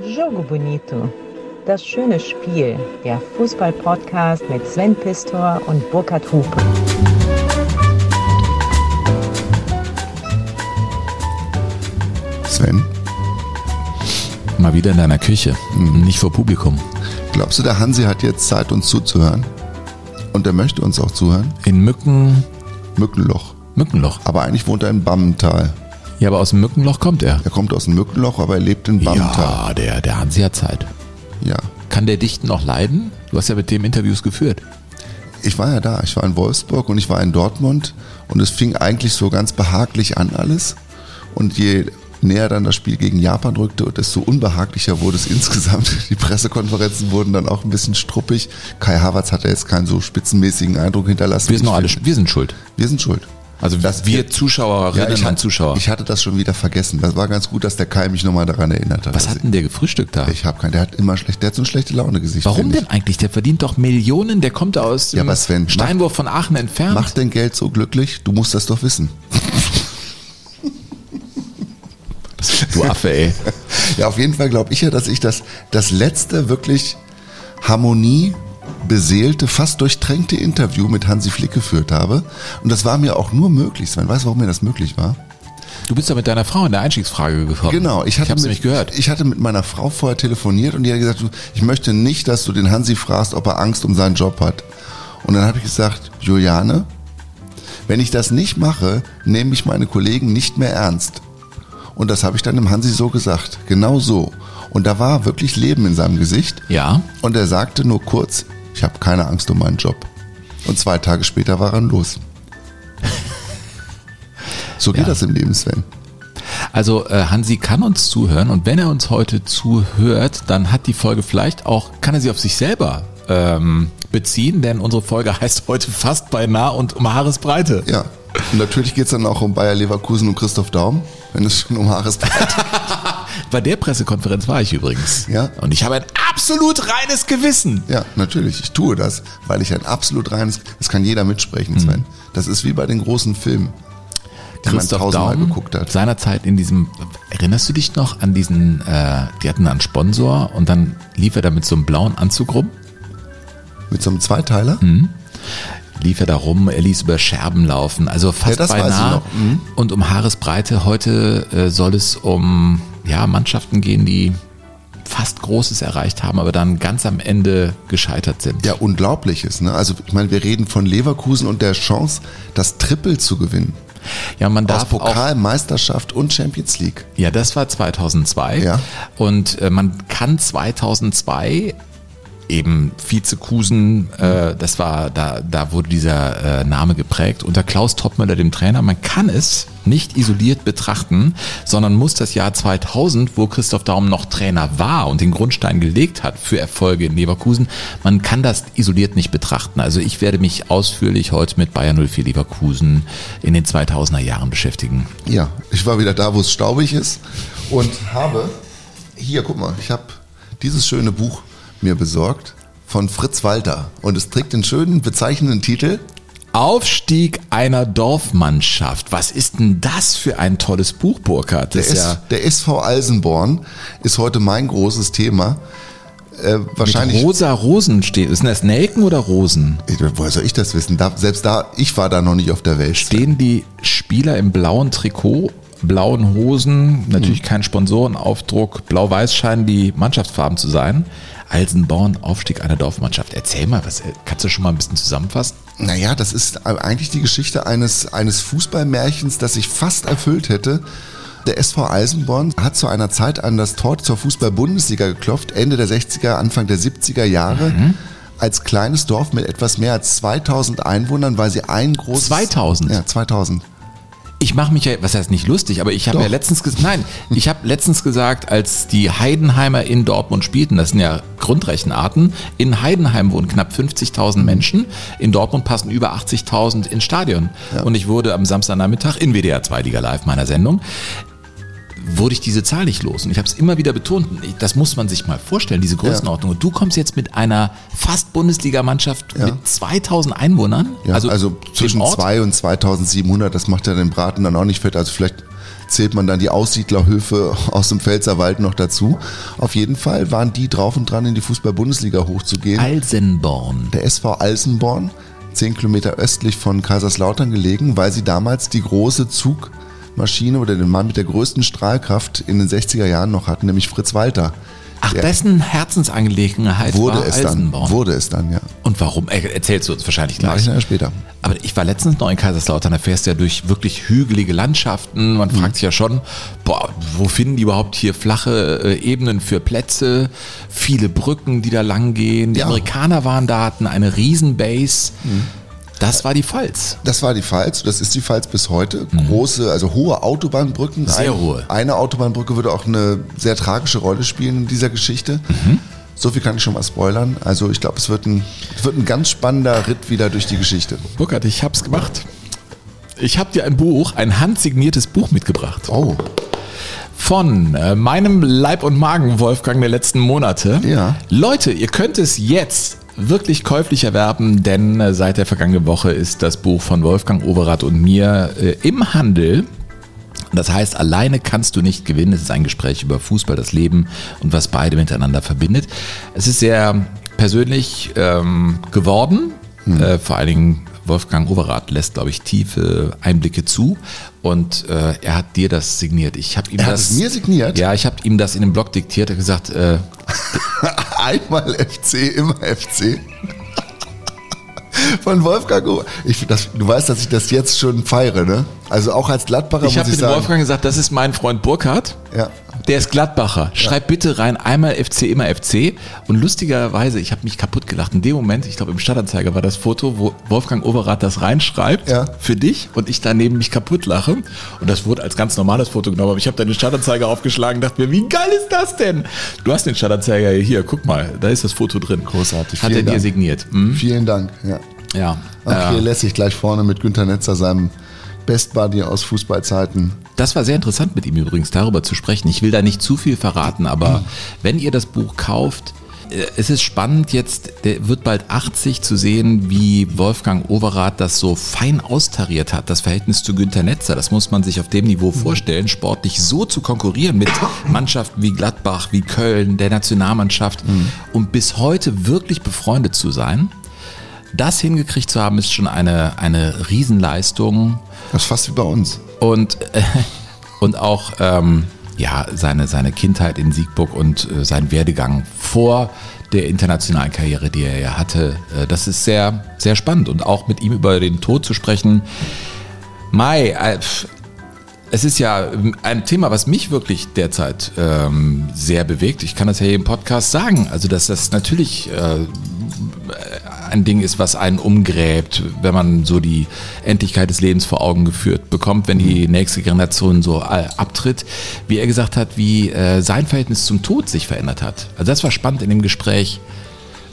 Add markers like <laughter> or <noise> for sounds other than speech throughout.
Jogo Bonito. Das schöne Spiel. Der Fußball-Podcast mit Sven Pistor und Burkhard Hupe. Sven, Mal wieder in deiner Küche, nicht vor Publikum. glaubst du, der Hansi hat jetzt Zeit, uns zuzuhören? Und er möchte uns auch zuhören? In Mücken, Mückenloch. Mückenloch. Aber eigentlich wohnt er in Bammental. Ja, aber aus dem Mückenloch kommt er. Er kommt aus dem Mückenloch, aber er lebt in Bammental. Ja, der, der Hansi hat Zeit. Ja. Kann der Dichten noch leiden? Du hast ja mit dem Interviews geführt. Ich war ja da. Ich war in Wolfsburg und ich war in Dortmund. Und es fing eigentlich so ganz behaglich an alles. Und je näher dann das Spiel gegen Japan rückte, desto unbehaglicher wurde es <laughs> insgesamt. Die Pressekonferenzen wurden dann auch ein bisschen struppig. Kai Havertz hat ja jetzt keinen so spitzenmäßigen Eindruck hinterlassen. Wir sind noch alle, wir sind schuld. Wir sind schuld. Also Das- wir Zuschauerinnen Ja, ich, und hatte, Zuschauer. ich hatte das schon wieder vergessen. Das war ganz gut, dass der Kai mich nochmal daran erinnert hat. Was hat denn der gefrühstückt da? ich habe keinen, der hat immer schlecht, der hat so ein schlechte Laune-Gesicht. Warum finde denn eigentlich? Der verdient doch Millionen, der kommt aus Ja, Sven, Steinwurf von Aachen entfernt. Macht denn Geld so glücklich? Du musst das doch wissen. Du Affe, ey. <laughs> Ja, auf jeden Fall glaube ich ja, dass ich das, das letzte wirklich Harmonie beseelte, fast durchtränkte Interview mit Hansi Flick geführt habe. Und das war mir auch nur möglich. Sven, weißt du, warum mir das möglich war? Du bist ja mit deiner Frau in der Einstiegsfrage gekommen. Genau, ich hatte, hab's mit, gehört. ich hatte mit meiner Frau vorher telefoniert und die hat gesagt, ich möchte nicht, dass du den Hansi fragst, ob er Angst um seinen Job hat. Und dann habe ich gesagt, Juliane, wenn ich das nicht mache, nehme ich meine Kollegen nicht mehr ernst. Und das habe ich dann dem Hansi so gesagt, genau so. Und da war wirklich Leben in seinem Gesicht. Ja. Und er sagte nur kurz, ich habe keine Angst um meinen Job. Und zwei Tage später war er los. So geht Ja. das im Leben, Sven. Also äh, Hansi kann uns zuhören und wenn er uns heute zuhört, dann hat die Folge vielleicht auch, kann er sie auf sich selber ähm, beziehen, denn unsere Folge <laughs> heißt heute fast beinahe und um Haaresbreite. Ja. Und natürlich geht's dann auch um Bayer Leverkusen und Christoph Daum, wenn es schon um Haaresbreite <laughs> Bei der Pressekonferenz war ich übrigens. Ja. Und ich habe ein absolut reines Gewissen. Ja, natürlich. Ich tue das, weil ich ein absolut reines, das kann jeder mitsprechen, Sven. Das ist wie bei den großen Filmen, die man Christoph tausendmal Daum geguckt hat. seinerzeit in diesem, erinnerst du dich noch an diesen, äh, die hatten einen Sponsor und dann lief er da mit so einem blauen Anzug rum? Mit so einem Zweiteiler. Lief er da rum, er ließ über Scherben laufen, also fast Ja, beinahe. Mhm. Und um Haaresbreite heute äh, soll es um ja, Mannschaften gehen, die fast Großes erreicht haben, aber dann ganz am Ende gescheitert sind. Ja, Unglaubliches. Ne? Also ich meine, wir reden von Leverkusen und der Chance, das Triple zu gewinnen. Ja, man Aus darf auch, Pokal, Meisterschaft und Champions League. ja, das war 2002 Ja. und äh, man kann 2002 eben Vizekusen, äh, das war, da, da wurde dieser äh, Name geprägt, unter Klaus Toppmöller, dem Trainer. Man kann es nicht isoliert betrachten, sondern muss das Jahr 2000, wo Christoph Daum noch Trainer war und den Grundstein gelegt hat für Erfolge in Leverkusen, man kann das isoliert nicht betrachten. Also ich werde mich ausführlich heute mit Bayern 04 Leverkusen in den 2000er Jahren beschäftigen. Ja, ich war wieder da, wo es staubig ist und habe, hier, guck mal, ich habe dieses schöne Buch mir besorgt von Fritz Walter und es trägt den schönen, bezeichnenden Titel Aufstieg einer Dorfmannschaft. Was ist denn das für ein tolles Buch, Burkhard? Der, ja der SV Alsenborn ist heute mein großes Thema. Äh, wahrscheinlich. mit rosa Rosen steht. Sind das Nelken oder Rosen? Ich- Woher soll ich das wissen? Da, selbst da, ich war da noch nicht auf der Welt. Stehen die Spieler im blauen Trikot, blauen Hosen, natürlich kein Sponsorenaufdruck, blau-weiß scheinen die Mannschaftsfarben zu sein. Alsenborn, Aufstieg einer Dorfmannschaft. Erzähl mal, was kannst du schon mal ein bisschen zusammenfassen? Naja, das ist eigentlich die Geschichte eines, eines Fußballmärchens, das sich fast erfüllt hätte. Der SV Eisenborn hat zu einer Zeit an das Tor zur Fußball-Bundesliga geklopft, Ende der 60er, Anfang der 70er Jahre. Als kleines Dorf mit etwas mehr als 2000 Einwohnern, weil sie ein großes... 2000? Ja, 2000. Ich mache mich ja, was heißt nicht lustig, aber ich habe ja letztens gesagt, nein, <laughs> ich habe letztens gesagt, als die Heidenheimer in Dortmund spielten, das sind ja Grundrechenarten, in Heidenheim wohnen knapp 50.000 Menschen, in Dortmund passen über 80.000 ins Stadion. Und ich wurde am Samstagnachmittag in WDR 2 Liga Live meiner Sendung wurde ich diese Zahl nicht los. Und ich habe es immer wieder betont, das muss man sich mal vorstellen, diese Größenordnung. Und du kommst jetzt mit einer fast Bundesligamannschaft Ja. mit 2000 Einwohnern, Ja, also, dem zwischen Ort? 2 und 2700, das macht ja den Braten dann auch nicht fett. Also vielleicht zählt man dann die Aussiedlerhöfe <laughs> aus dem Pfälzerwald noch dazu. Auf jeden Fall waren die drauf und dran, in die Fußball-Bundesliga hochzugehen. Alsenborn. Der SV Alsenborn, zehn Kilometer östlich von Kaiserslautern gelegen, weil sie damals die große Zugmaschine oder den Mann mit der größten Strahlkraft in den 60er Jahren noch hatten, nämlich Fritz Walter. Ach, dessen Herzensangelegenheit Wurde war es dann. Alsenborn. Wurde es dann, ja. Und warum? Er- Erzählst du uns wahrscheinlich Mach ich gleich. nachher später. Aber ich war letztens noch in Kaiserslautern, da fährst du ja durch wirklich hügelige Landschaften. Man fragt sich ja schon, boah, wo finden die überhaupt hier flache äh, Ebenen für Plätze? Viele Brücken, die da lang gehen. Die Ja. Amerikaner waren da, hatten eine Riesenbase. Das war die Pfalz. Das war die Pfalz, das ist die Pfalz bis heute. Große, also hohe Autobahnbrücken. Mhm. Sehr hohe. Eine Autobahnbrücke würde auch eine sehr tragische Rolle spielen in dieser Geschichte. Mhm. So viel kann ich schon mal spoilern. Also ich glaube, es wird ein, es wird ein ganz spannender Ritt wieder durch die Geschichte. Burkhard, ich hab's gemacht. Ich habe dir ein Buch, ein handsigniertes Buch mitgebracht. Oh, Von äh, meinem Leib- und Magen-Wolfgang der letzten Monate. Ja. Leute, ihr könnt es jetzt wirklich käuflich erwerben, denn äh, seit der vergangenen Woche ist das Buch von Wolfgang Overath und mir äh, im Handel. Das heißt, alleine kannst du nicht gewinnen. Es ist ein Gespräch über Fußball, das Leben und was beide miteinander verbindet. Es ist sehr persönlich ähm, geworden. Äh, vor allen Dingen Wolfgang Overath lässt, glaube ich, tiefe Einblicke zu. Und äh, er hat dir das signiert. Ich habe ihm Er hat das es mir signiert? Ja, ich habe ihm das in dem Blog diktiert. Er hat gesagt, äh, <laughs> einmal FC, immer FC. Von Wolfgang. O- Ich, das, du weißt, dass ich das jetzt schon feiere, ne? Also auch als Gladbacher ich muss habe ich sagen. Wolfgang gesagt, das ist mein Freund Burkhardt. Ja. Der ist Gladbacher. Schreib bitte rein, einmal FC, immer FC. Und lustigerweise, ich habe mich kaputt gelacht. In dem Moment, ich glaube im Stadtanzeiger war das Foto, wo Wolfgang Overath das reinschreibt Ja. für dich und ich daneben mich kaputt lache. Und das wurde als ganz normales Foto genommen. Aber ich habe dann den Stadtanzeiger aufgeschlagen und dachte mir, wie geil ist das denn? Du hast den Stadtanzeiger hier, guck mal, da ist das Foto drin. Großartig, Hat er vielen dir Dank. signiert. Hm? Vielen Dank. Ja. Ja. Ach, Äh, lässig gleich vorne mit Günter Netzer, seinem Best Buddy aus Fußballzeiten. Das war sehr interessant mit ihm übrigens darüber zu sprechen. Ich will da nicht zu viel verraten, aber wenn ihr das Buch kauft, äh, es ist spannend jetzt, der wird bald 80 zu sehen, wie Wolfgang Overath das so fein austariert hat, das Verhältnis zu Günter Netzer. Das muss man sich auf dem Niveau vorstellen, sportlich so zu konkurrieren mit Mannschaften wie Gladbach, wie Köln, der Nationalmannschaft und bis heute wirklich befreundet zu sein. Das hingekriegt zu haben, ist schon eine, eine Riesenleistung. Das ist fast wie bei uns. Und, äh, <laughs> und auch ähm, ja, seine, seine Kindheit in Siegburg und äh, sein Werdegang vor der internationalen Karriere, die er ja hatte, äh, das ist sehr, sehr spannend. Und auch mit ihm über den Tod zu sprechen. Mai, äh, es ist ja ein Thema, was mich wirklich derzeit ähm, sehr bewegt. Ich kann das ja hier im Podcast sagen. Also, dass das natürlich äh, ein Ding ist, was einen umgräbt, wenn man so die Endlichkeit des Lebens vor Augen geführt bekommt, wenn die nächste Generation so äh, abtritt. Wie er gesagt hat, wie äh, sein Verhältnis zum Tod sich verändert hat. Also das war spannend in dem Gespräch,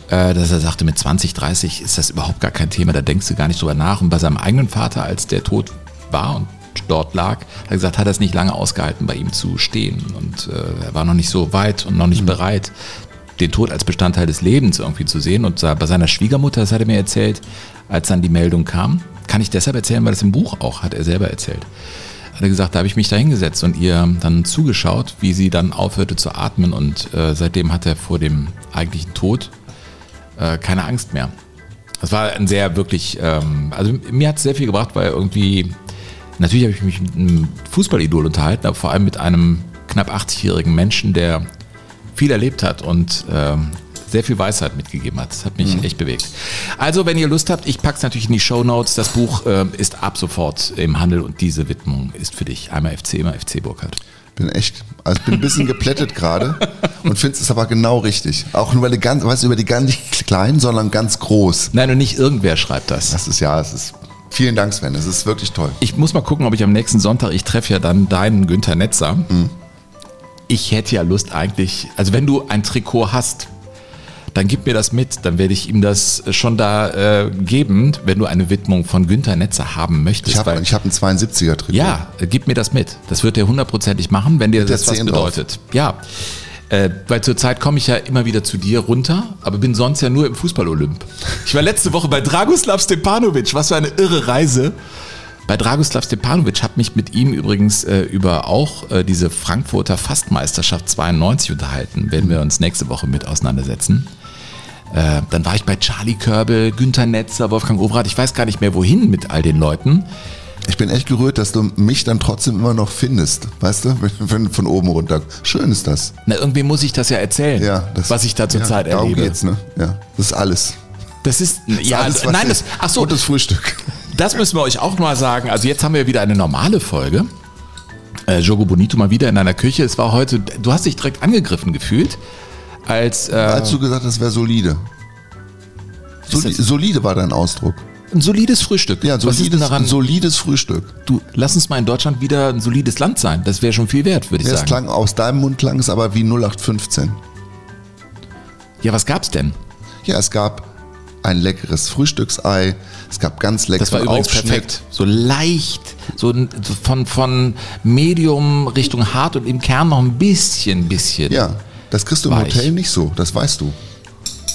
äh, dass er sagte, mit 20, 30 ist das überhaupt gar kein Thema, da denkst du gar nicht drüber nach. Und bei seinem eigenen Vater, als der tot war und dort lag, hat er gesagt, hat er es nicht lange ausgehalten, bei ihm zu stehen. Und äh, er war noch nicht so weit und noch nicht bereit, den Tod als Bestandteil des Lebens irgendwie zu sehen. Und bei seiner Schwiegermutter, das hat er mir erzählt, als dann die Meldung kam, kann ich deshalb erzählen, weil das im Buch auch, hat er selber erzählt. Hat er gesagt, da habe ich mich da hingesetzt und ihr dann zugeschaut, wie sie dann aufhörte zu atmen. Und äh, seitdem hat er vor dem eigentlichen Tod äh, keine Angst mehr. Das war ein sehr wirklich, ähm, also mir hat es sehr viel gebracht, weil irgendwie, natürlich habe ich mich mit einem Fußballidol unterhalten, aber vor allem mit einem knapp 80-jährigen Menschen, der viel erlebt hat und ähm, sehr viel Weisheit mitgegeben hat. Das hat mich echt bewegt. Also, wenn ihr Lust habt, ich packe es natürlich in die Show Notes. Das Buch ähm, ist ab sofort im Handel und diese Widmung ist für dich. Einmal FC, immer FC Burkhardt. Bin echt, also ich bin ein bisschen geplättet gerade <laughs> und finde es aber genau richtig. Auch über die ganz, weißt du, über die gar nicht klein, sondern ganz groß. Nein, und nicht irgendwer schreibt das. Das ist ja, es ist. Vielen Dank, Sven. Es ist wirklich toll. Ich muss mal gucken, ob ich am nächsten Sonntag, ich treffe ja dann deinen Günther Netzer. Ich hätte ja Lust eigentlich, also wenn du ein Trikot hast, dann gib mir das mit, dann werde ich ihm das schon da äh, geben, wenn du eine Widmung von Günther Netzer haben möchtest. Ich habe hab ein 72er Trikot. ja, gib mir das mit. Das wird er hundertprozentig machen, wenn dir der das was 10 drauf. bedeutet. Ja. Äh, weil zurzeit komme ich ja immer wieder zu dir runter, aber bin sonst ja nur im Fußball-Olymp. Ich war letzte Woche bei Dragoslav Stepanovic. Was für eine irre Reise. Bei Dragoslav Stepanovic habe mich mit ihm übrigens äh, über auch äh, diese Frankfurter Fastmeisterschaft 92 unterhalten. Werden wir uns nächste Woche mit auseinandersetzen. Äh, dann war ich bei Charlie Körbel, Günther Netzer, Wolfgang Oberath. Ich weiß gar nicht mehr wohin mit all den Leuten. Ich bin echt gerührt, dass du mich dann trotzdem immer noch findest. Weißt du, wenn, von oben runter. Schön ist das. Na, irgendwie muss ich das ja erzählen, Ja, das, was ich da zurzeit ja, darum erlebe. geht's, ne? Ja, das ist alles. Das ist, Das ist ja, alles, nein, das, ach so, Gutes Frühstück. Das müssen wir euch auch mal sagen. Also jetzt haben wir wieder eine normale Folge. Äh, Jogo Bonito mal wieder in einer Küche. Es war heute, du hast dich direkt angegriffen gefühlt, als äh, Als du gesagt hast, das wäre solide. Soli solide war dein Ausdruck. ein solides Frühstück. Ja, Was ist denn solides, daran? solides Frühstück. du, lass uns mal in Deutschland wieder ein solides Land sein. Das wäre schon viel wert, würde ich Ja, es sagen. klang, aus deinem Mund klang es aber wie 0815. Ja, was gab's denn? Ja, es gab ein leckeres Frühstücksei, es gab ganz leckeren Das war übrigens Aufschnitt. perfekt. So leicht, so von, von Medium Richtung hart und im Kern noch ein bisschen, bisschen. Ja, das kriegst du im Weich. Hotel nicht so, das weißt du.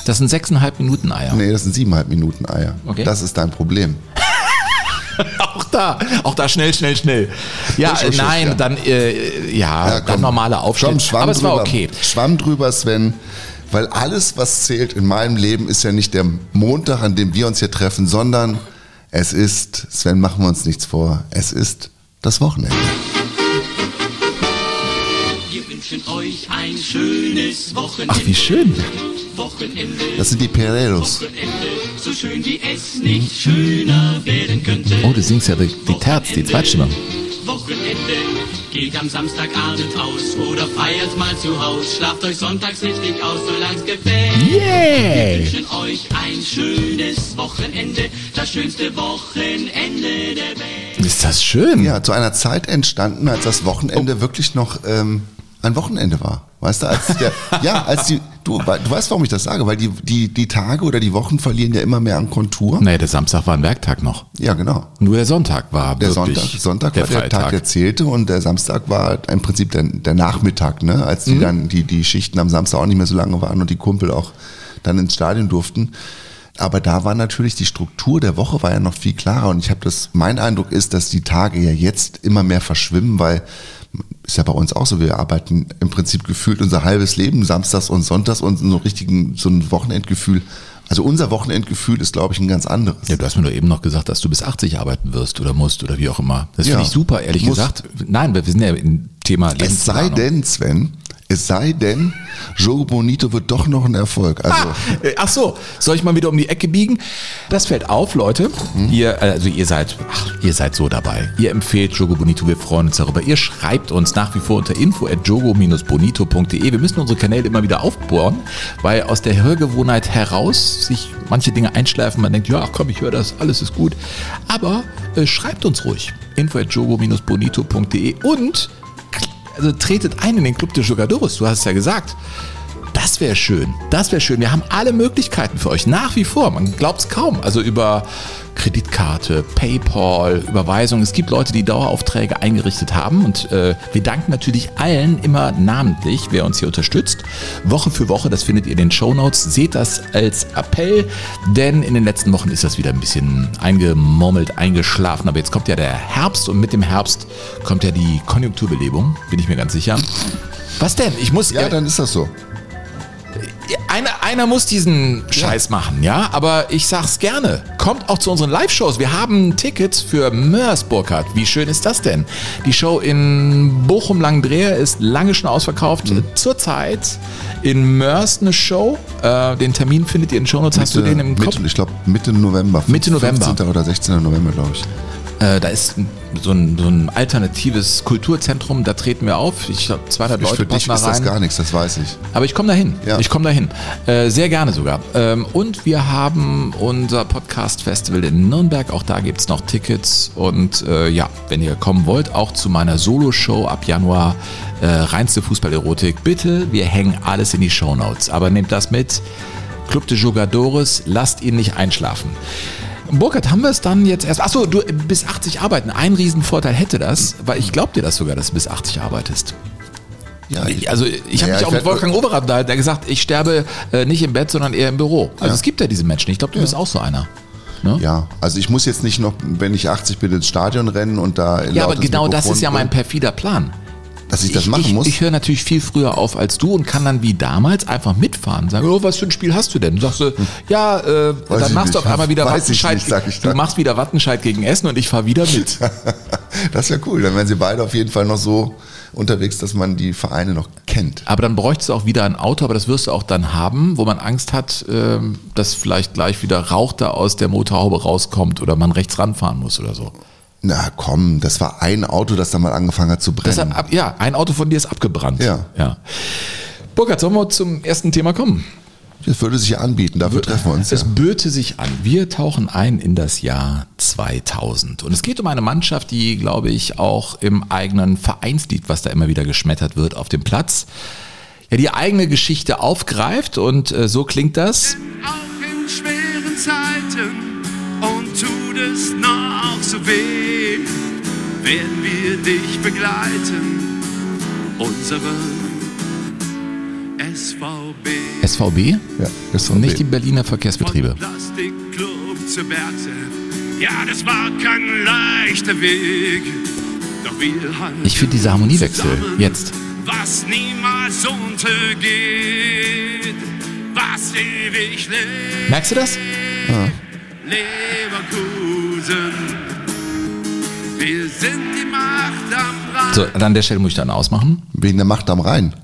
Das sind sechseinhalb Minuten Eier. Nee, das sind siebeneinhalb Minuten Eier. Okay. Das ist dein Problem. <laughs> Auch da, auch da schnell, schnell, schnell. Ja, äh, nein, ja. dann, äh, ja, Ja, dann komm. normaler Aufschnitt. Komm, Schwamm Aber es war drüber. okay. Schwamm drüber, Sven. Weil alles, was zählt in meinem Leben, ist ja nicht der Montag, an dem wir uns hier treffen, sondern es ist, Sven, machen wir uns nichts vor, es ist das Wochenende. Wir wünschen euch ein schönes Wochenende. Ach, wie schön. Wochenende, Das sind die. Wochenende, so schön wie es nicht schöner werden könnte. Oh, du singst ja die, die Terz, die Zweitstimme. Wochenende geht am Samstagabend aus oder feiert mal zu Haus. Schlaft euch sonntags richtig aus, solang's gefällt. Yay! Wir wünschen euch ein schönes Wochenende, das schönste Wochenende der Welt. Ist das schön? Ja, zu einer Zeit entstanden, als das Wochenende wirklich noch ähm, ein Wochenende war. Weißt du, als der, ja, als die, du, du weißt, warum ich das sage, weil die, die, die Tage oder die Wochen verlieren ja immer mehr an Kontur. Nee, der Samstag war ein Werktag noch. Ja, genau. Nur der Sonntag war Der wirklich Sonntag, Sonntag der war der Freitag. Tag, der zählte und der Samstag war im Prinzip der, der Nachmittag, ne? als Mhm. die dann die, die Schichten am Samstag auch nicht mehr so lange waren und die Kumpel auch dann ins Stadion durften. Aber da war natürlich die Struktur der Woche war ja noch viel klarer und ich habe das, mein Eindruck ist, dass die Tage ja jetzt immer mehr verschwimmen, weil ist ja bei uns auch so, wir arbeiten im Prinzip gefühlt unser halbes Leben samstags und sonntags und so richtigen, so ein Wochenendgefühl. Also unser Wochenendgefühl ist, glaube ich, ein ganz anderes. Ja, du hast mir doch eben noch gesagt, dass du bis 80 arbeiten wirst oder musst oder wie auch immer. Das Ja. finde ich super, ehrlich Muss. gesagt. Nein, wir sind ja im Thema Es sei denn, Sven, es sei denn, Joe Bonito wird doch noch ein Erfolg. Also, Äh, Ach so, soll ich mal wieder um die Ecke biegen? Das fällt auf, Leute. Ihr, also ihr seid, ach, ihr seid so dabei. Ihr empfehlt Jogo Bonito, wir freuen uns darüber. Ihr schreibt uns nach wie vor unter info at jogo-bonito.de. Wir müssen unsere Kanäle immer wieder aufbohren, weil aus der Hörgewohnheit heraus sich manche Dinge einschleifen. Man denkt, ja, ach komm, ich höre das, alles ist gut. Aber äh, schreibt uns ruhig. info at jogo-bonito.de und also tretet ein in den Club de Jugadores, du hast es ja gesagt. Das wäre schön. Das wäre schön. Wir haben alle Möglichkeiten für euch. Nach wie vor. Man glaubt es kaum. Also über Kreditkarte, PayPal, Überweisung. Es gibt Leute, die Daueraufträge eingerichtet haben. Und äh, wir danken natürlich allen immer namentlich, wer uns hier unterstützt. Woche für Woche, das findet ihr in den Shownotes. Seht das als Appell, denn in den letzten Wochen ist das wieder ein bisschen eingemurmelt, eingeschlafen. Aber jetzt kommt ja der Herbst und mit dem Herbst kommt ja die Konjunkturbelebung, bin ich mir ganz sicher. Was denn? Ich muss. ja, dann ist das so. Einer, einer muss diesen Scheiß machen, ja, aber ich sag's gerne. Kommt auch zu unseren Live-Shows. Wir haben Tickets für Mörs Burkhardt. Wie schön ist das denn? Die Show in Bochum-Langendreher ist lange schon ausverkauft. Mhm. Zurzeit in Mörs eine Show. Äh, den Termin findet ihr in den Shownotes. Hast du den im Kopf? Mitte, ich glaube Mitte November. Mitte November. 15. oder 16. November, glaube ich. Äh, da ist so ein, so ein alternatives Kulturzentrum. Da treten wir auf. Ich glaube, 200 Ich, Leute für dich da ist das rein. gar nichts, das weiß ich. Aber ich komme dahin. Ja. Ich komme dahin. Äh, sehr gerne sogar. Ähm, und wir haben unser Podcast-Festival in Nürnberg. Auch da gibt es noch Tickets. Und äh, ja, wenn ihr kommen wollt, auch zu meiner Solo-Show ab Januar, äh, reinste Fußballerotik, bitte, wir hängen alles in die Shownotes. Aber nehmt das mit. Club de Jugadores, lasst ihn nicht einschlafen. Burkhard, haben wir es dann jetzt erst. Achso, du bis 80 arbeiten. Ein Riesenvorteil hätte das, weil ich glaub dir das sogar, dass du bis 80 arbeitest. Ja, Ich- Also ich habe Ja, mich ich auch mit Wolfgang Overath unterhalten, der gesagt, ich sterbe äh, nicht im Bett, sondern eher im Büro. Also Ja. es gibt ja diese Menschen. Ich glaube, du bist auch so einer. Ne? Ja, also ich muss jetzt nicht noch, wenn ich 80 bin, ins Stadion rennen und da Ja, aber genau das Mikrofon ist ja mein perfider Plan. Dass ich das machen ich, muss. Ich höre natürlich viel früher auf als du und kann dann wie damals einfach mitfahren. Sagen, oh, was für ein Spiel hast du denn? Du sagst du, ja, äh, dann ich machst du auf einmal wieder Weiß ich Wattenscheid. nicht, ich du machst wieder Wattenscheid gegen Essen und ich fahre wieder mit. <laughs> das wäre cool. Dann wären sie beide auf jeden Fall noch so unterwegs, dass man die Vereine noch kennt. Aber dann bräuchtest du auch wieder ein Auto, aber das wirst du auch dann haben, wo man Angst hat, ähm, dass vielleicht gleich wieder Rauch da aus der Motorhaube rauskommt oder man rechts ranfahren muss oder so. Na komm, das war ein Auto, das da mal angefangen hat zu brennen. Ab, ja, ein Auto von dir ist abgebrannt. Ja. ja. Burkhard, sollen wir zum ersten Thema kommen? Das würde sich ja anbieten, dafür treffen wir uns. Es Ja. böte sich an. Wir tauchen ein in das Jahr 2000. Und es geht um eine Mannschaft, die, glaube ich, auch im eigenen Vereinslied, was da immer wieder geschmettert wird, auf dem Platz, ja, die eigene Geschichte aufgreift. Und äh, so klingt das. auch in schweren Zeiten und tut es noch so weh, werden wir dich begleiten, unseren SVB. SVB Ja, das und nicht die Berliner Verkehrsbetriebe. Plastikclub zu Berze. Ja, das war kein leichter Weg. Doch wir halten Ich finde diese Harmoniewechsel zusammen, jetzt. Was niemals untergeht, was ewig lebt. Merkst du das? Leverkusen. Wir sind die Macht am Rand. So, an der Stelle muss ich dann ausmachen. Wegen der Macht am Rhein.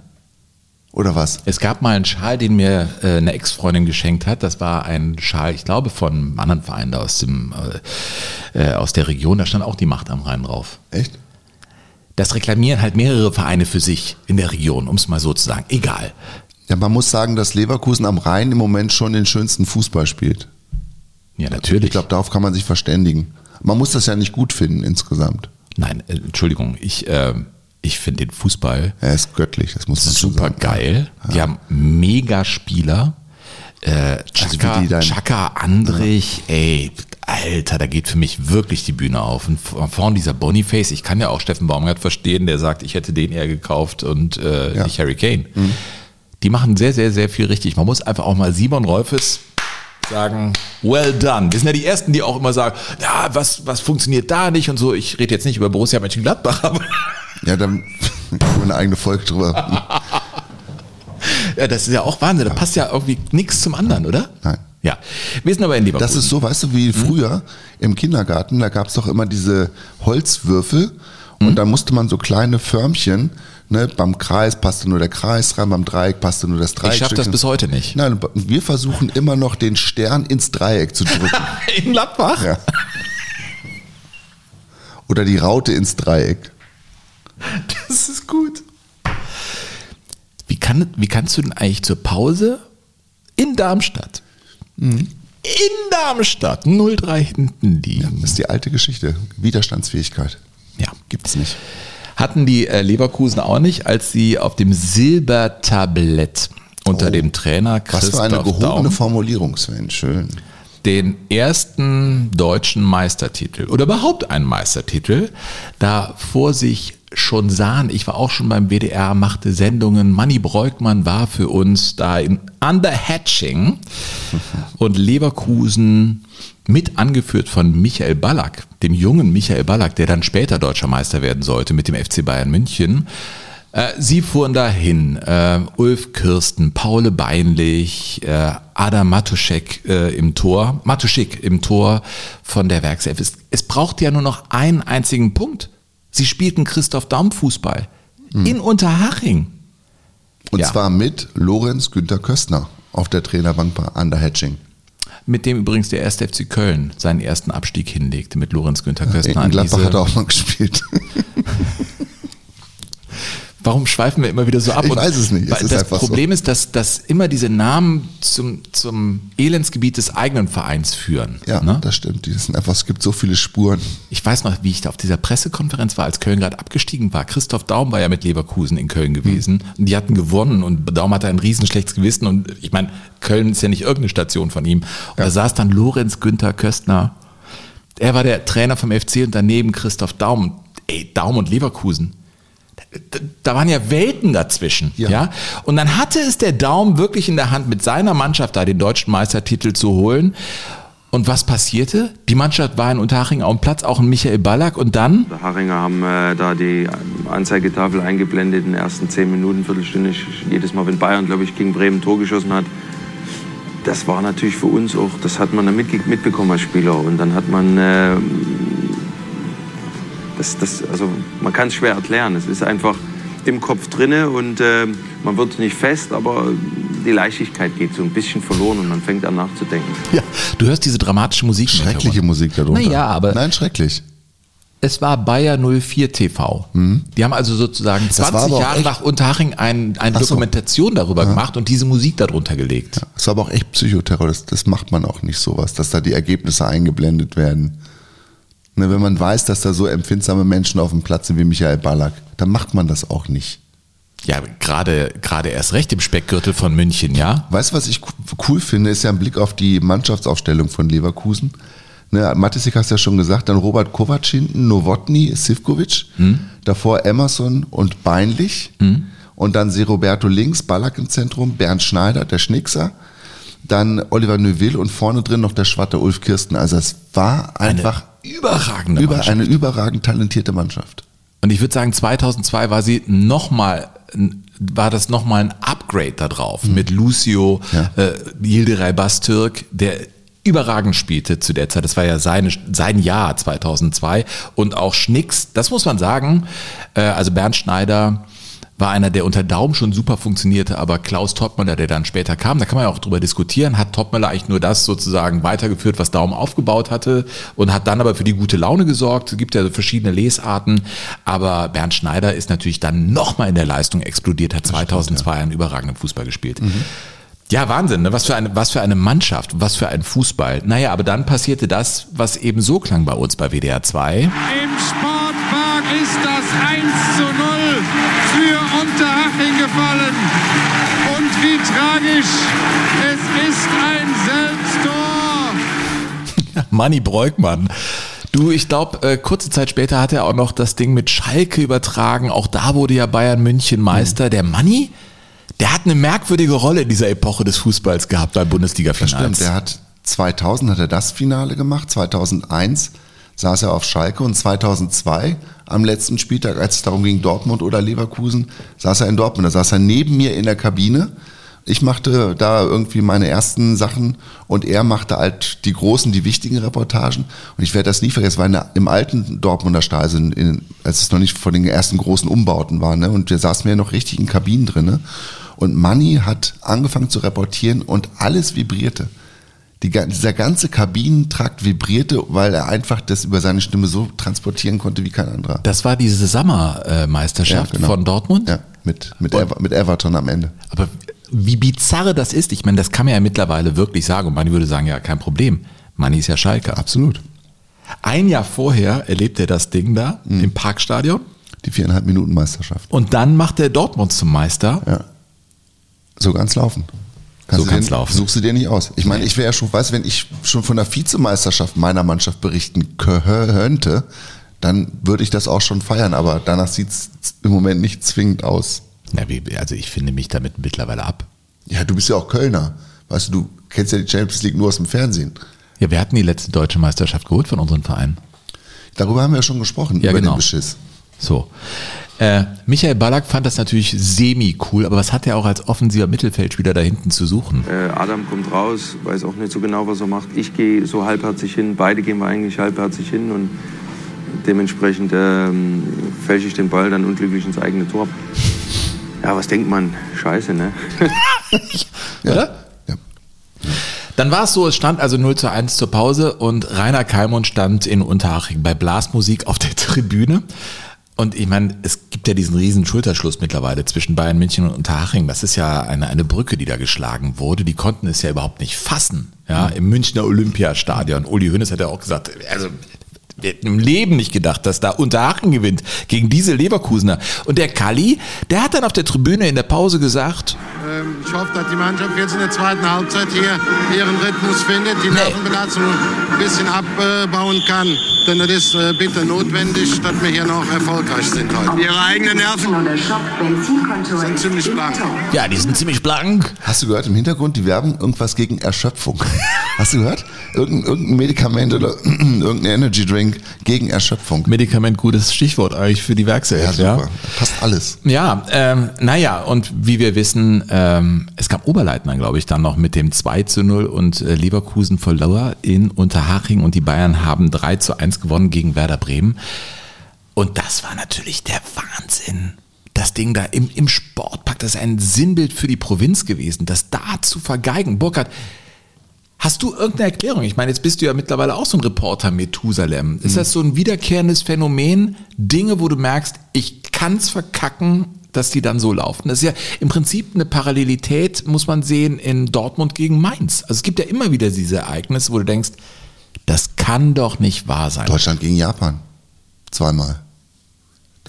Oder was? Es gab mal einen Schal, den mir äh, eine Ex-Freundin geschenkt hat. Das war ein Schal, ich glaube, von einem anderen Verein da aus, dem, äh, äh, aus der Region. Da stand auch die Macht am Rhein drauf. Echt? Das reklamieren halt mehrere Vereine für sich in der Region, um es mal so zu sagen. Egal. Ja, man muss sagen, dass Leverkusen am Rhein im Moment schon den schönsten Fußball spielt. Ja, natürlich. Ich glaube, darauf kann man sich verständigen. Man muss das ja nicht gut finden insgesamt. Nein, äh, Entschuldigung. Ich, äh, ich finde den Fußball Er ist göttlich, das muss man super sagen. geil. Die haben mega Spieler. Äh, Also Chaka, dann- Chaka Andrich, ey, Alter, da geht für mich wirklich die Bühne auf. Und vor- vorn dieser Boniface, ich kann ja auch Steffen Baumgart verstehen, der sagt, ich hätte den eher gekauft und äh, Ja. nicht Harry Kane. Die machen sehr, sehr, sehr viel richtig. Man muss einfach auch mal Simon Rolfes sagen, well done. Wir sind ja die Ersten, die auch immer sagen, ja, was, was funktioniert da nicht und so. Ich rede jetzt nicht über Borussia Mönchengladbach, <laughs> aber Ja, dann <laughs> können wir eine eigene Folge drüber. Ja, das ist ja auch Wahnsinn. Da passt ja irgendwie nichts zum anderen, oder? Nein. Ja. Wir sind aber in Leverkusen. Das ist so, weißt du, wie früher im Kindergarten, da gab es doch immer diese Holzwürfel und dann musste man so kleine Förmchen, ne, beim Kreis passte nur der Kreis rein, beim Dreieck passte nur das Dreieck. ich schaffe das bis heute nicht. Nein, wir versuchen immer noch den Stern ins Dreieck zu drücken. <laughs> In Gladbach? ja. Oder die Raute ins Dreieck. Das ist gut. Wie, kann, wie kannst du denn eigentlich zur Pause in Darmstadt, Mhm. in Darmstadt 0-3 hinten liegen? Das ist die alte Geschichte. Widerstandsfähigkeit. Ja. Gibt's nicht. Hatten die äh, Leverkusen auch nicht, als sie auf dem Silbertablett unter Oh. dem Trainer Was Christoph für eine gehobene Daum Formulierung, Sven. Schön. den ersten deutschen Meistertitel oder überhaupt einen Meistertitel da vor sich schon sahen. Ich war auch schon beim WDR, machte Sendungen. Manny Breukmann war für uns da in Under Hatching <laughs> und Leverkusen mit angeführt von Michael Ballack, dem jungen Michael Ballack, der dann später deutscher Meister werden sollte mit dem FC Bayern München. Äh, Sie fuhren dahin, äh, Ulf Kirsten, Paul Beinlich, äh, Adam Matuszek äh, im Tor, Matuschik im Tor von der Werkself. Es, es braucht ja nur noch einen einzigen Punkt. Sie spielten Christoph Daum Fußball in Unterhaching. Und Ja. zwar mit Lorenz Günther Köstner auf der Trainerbank bei Underhatching. Mit dem übrigens der 1. FC Köln seinen ersten Abstieg hinlegte mit Lorenz Günther Köstner. In Gladbach hat er auch mal gespielt. Warum schweifen wir immer wieder so ab? Ich weiß es nicht. Es das einfach so. Problem ist, dass, dass immer diese Namen zum, zum Elendsgebiet des eigenen Vereins führen. Ja, ne? das stimmt. Die sind einfach, es gibt so viele Spuren. Ich weiß noch, wie ich da auf dieser Pressekonferenz war, als Köln gerade abgestiegen war. Christoph Daum war ja mit Leverkusen in Köln gewesen. Und die hatten gewonnen und Daum hatte ein riesen schlechtes Gewissen. Und ich meine, Köln ist ja nicht irgendeine Station von ihm. Und da saß dann Lorenz Günther Köstner. Er war der Trainer vom FC und daneben Christoph Daum. Ey, Daum und Leverkusen. Da, waren ja Welten dazwischen. Ja. Ja. Und dann hatte es der Daum wirklich in der Hand, mit seiner Mannschaft da den deutschen Meistertitel zu holen. Und was passierte? Die Mannschaft war in Unterhaching auf dem Platz, auch ein Michael Ballack und dann? Die Haringer haben äh, da die Anzeigetafel eingeblendet in den ersten zehn Minuten, Viertelstunde. Jedes Mal, wenn Bayern, glaube ich, gegen Bremen ein Tor geschossen hat, das war natürlich für uns auch, das hat man dann mitbekommen als Spieler. Und dann hat man, äh, das, das, also man kann es schwer erklären. Es ist einfach im Kopf drinne und äh, man wird nicht fest, aber die Leichtigkeit geht so ein bisschen verloren und man fängt an nachzudenken. Ja, du hörst diese dramatische Musik. Schreckliche. Musik darunter. Naja, aber Nein, schrecklich. es war Bayer 04 TV. Die haben also sozusagen Mhm. war 20 aber auch Jahre echt- nach Unterhaching ein, eine so. Dokumentation darüber gemacht und diese Musik darunter gelegt. Es war aber auch echt Psychoterror. Das, das macht man auch nicht sowas, dass da die Ergebnisse eingeblendet werden. Ne, wenn man weiß, dass da so empfindsame Menschen auf dem Platz sind wie Michael Ballack, dann macht man das auch nicht. Ja, gerade, gerade erst recht im Speckgürtel von München, ja? Weißt du, was ich co- cool finde, ist ja ein Blick auf die Mannschaftsaufstellung von Leverkusen. Ne, Matisik hast ja schon gesagt, dann Robert Kovac hinten, Nowotny, Sivkovic, davor Emerson und Beinlich und dann Seroberto links, Ballack im Zentrum, Bernd Schneider, der Schnickser, dann Oliver Neuville und vorne drin noch der Schwatte Ulf Kirsten. Also es war einfach Überragende über, Mannschaft. eine überragend talentierte Mannschaft. Und ich würde sagen, 2002 war sie nochmal, war das nochmal ein Upgrade da drauf mit Lucio, Ja. äh, Yildiray Bastürk, der überragend spielte zu der Zeit. Das war ja seine, sein Jahr 2002 und auch Schnicks, das muss man sagen. Äh, also Bernd Schneider war einer, der unter Daum schon super funktionierte, aber Klaus Toppmöller, der dann später kam, da kann man ja auch drüber diskutieren, hat Toppmöller eigentlich nur das sozusagen weitergeführt, was Daum aufgebaut hatte und hat dann aber für die gute Laune gesorgt. Es gibt ja verschiedene Lesarten, aber Bernd Schneider ist natürlich dann nochmal in der Leistung explodiert, hat 2002 einen überragenden Fußball gespielt. Ja, Wahnsinn, ne? was, für eine, was für eine Mannschaft, was für ein Fußball. Naja, aber dann passierte das, was eben so klang bei uns bei WDR 2. Im Sportpark ist das 1 zu 0 tragisch, es ist ein Selbsttor. Manni Breukmann. Du, ich glaube, äh, kurze Zeit später hat er auch noch das Ding mit Schalke übertragen. Auch da wurde ja Bayern München Meister. Der Manni, der hat eine merkwürdige Rolle in dieser Epoche des Fußballs gehabt beim Das Bundesliga-Finals. stimmt, der hat 2000 hat er das Finale gemacht, 2001 saß er auf Schalke und 2002 am letzten Spieltag, als es darum ging, Dortmund oder Leverkusen, saß er in Dortmund. Da saß er neben mir in der Kabine. Ich machte da irgendwie meine ersten Sachen und er machte halt die großen, die wichtigen Reportagen. Und ich werde das nie vergessen, weil im alten Dortmunder Stadion, in, als es noch nicht vor den ersten großen Umbauten war, ne, und wir saßen ja noch richtig in Kabinen drinne. Und Manni hat angefangen zu reportieren und alles vibrierte. Die, dieser ganze Kabinentrakt vibrierte, weil er einfach das über seine Stimme so transportieren konnte wie kein anderer. Das war diese Sommermeisterschaft Ja, genau. von Dortmund. Ja, mit, mit, Ever, mit Everton am Ende. Aber wie bizarre das ist, ich meine, das kann man ja mittlerweile wirklich sagen. Und Manni würde sagen, ja, kein Problem. Manni ist ja Schalke. Absolut. Ein Jahr vorher erlebt er das Ding da Mhm. im Parkstadion. Die viereinhalb Minuten Meisterschaft. Und dann macht er Dortmund zum Meister. Ja. So ganz laufen. So du kann's laufen. Suchst du dir nicht aus. Ich meine, ich wäre ja schon, weißt wenn ich schon von der Vizemeisterschaft meiner Mannschaft berichten könnte, dann würde ich das auch schon feiern, aber danach sieht es im Moment nicht zwingend aus. Ja, wie, also ich finde mich damit mittlerweile ab. Ja, du bist ja auch Kölner. Weißt du, du kennst ja die Champions League nur aus dem Fernsehen. Ja, wir hatten die letzte deutsche Meisterschaft geholt von unseren Vereinen. Darüber haben wir ja schon gesprochen, Ja, über genau. den Beschiss. So. Äh, Michael Ballack fand das natürlich semi-cool, aber was hat er auch als offensiver Mittelfeldspieler da hinten zu suchen? Äh, Adam kommt raus, weiß auch nicht so genau, was er macht. Ich gehe so halbherzig hin, beide gehen wir eigentlich halbherzig hin und dementsprechend ähm, fälsche ich den Ball dann unglücklich ins eigene Tor. Ja, was denkt man? Scheiße, ne? <laughs> Oder? Ja. Dann war es so, es stand also 0 zu 1 zur Pause und Rainer Kalmund stand in Unterhaching bei Blasmusik auf der <laughs> Tribüne. Und ich meine, es gibt ja diesen riesen Schulterschluss mittlerweile zwischen Bayern München und Unterhaching. Das ist ja eine, eine Brücke, die da geschlagen wurde. Die konnten es ja überhaupt nicht fassen. Ja, im Münchner Olympiastadion. Uli Hoeneß hat ja auch gesagt, also im Leben nicht gedacht, dass da Unterhaching gewinnt gegen diese Leverkusener. Und der Kalli, der hat dann auf der Tribüne in der Pause gesagt, Ähm, ich hoffe, dass die Mannschaft jetzt in der zweiten Halbzeit hier ihren Rhythmus findet, die Nervenbelastung ein bisschen abbauen kann. Denn das ist äh, bitter notwendig, dass wir hier noch erfolgreich sind heute. Ihre eigenen Nerven sind ziemlich blank. ja, die sind ziemlich blank. Hast du gehört im Hintergrund die Werbung irgendwas gegen Erschöpfung? <laughs> Hast du gehört? Irgendein, irgendein Medikament oder <clears throat> irgendein Energy Drink gegen Erschöpfung. Medikament, gutes Stichwort eigentlich für die Werkself. Ja, Ja, super. Passt alles. ja ähm, naja, und wie wir wissen, ähm, es gab Oberleitner, glaube ich, dann noch mit dem 2 zu 0 und äh, Leverkusen verlor in Unterhaching und die Bayern haben 3 zu 1 gewonnen gegen Werder Bremen. Und das war natürlich der Wahnsinn. Das Ding da im, im Sportpark, das ist ein Sinnbild für die Provinz gewesen. Das da zu vergeigen. Burkhard, Hast du irgendeine Erklärung? Ich meine, jetzt bist du ja mittlerweile auch so ein Reporter Methusalem. Ist das so ein wiederkehrendes Phänomen? Dinge, wo du merkst, ich kann's verkacken, dass die dann so laufen. Das ist ja im Prinzip eine Parallelität, muss man sehen, in Dortmund gegen Mainz. Also es gibt ja immer wieder diese Ereignisse, wo du denkst, das kann doch nicht wahr sein. Deutschland gegen Japan. Zweimal.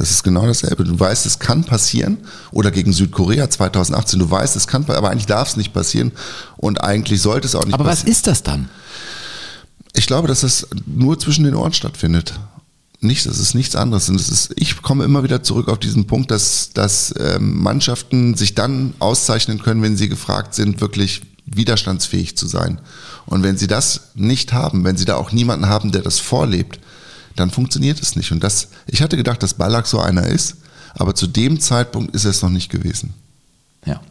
Das ist genau dasselbe. Du weißt, es kann passieren. Oder gegen Südkorea 2018. Du weißt, es kann, aber eigentlich darf es nicht passieren. Und eigentlich sollte es auch nicht Aber was passieren. ist das dann? Ich glaube, dass das nur zwischen den Ohren stattfindet. Nichts, das ist nichts anderes. Und es ist, ich komme immer wieder zurück auf diesen Punkt, dass, dass ähm, Mannschaften sich dann auszeichnen können, wenn sie gefragt sind, wirklich widerstandsfähig zu sein. Und wenn sie das nicht haben, wenn sie da auch niemanden haben, der das vorlebt, dann funktioniert es nicht. Und das, ich hatte gedacht, dass Ballack so einer ist, aber zu dem Zeitpunkt ist er es noch nicht gewesen. Ja.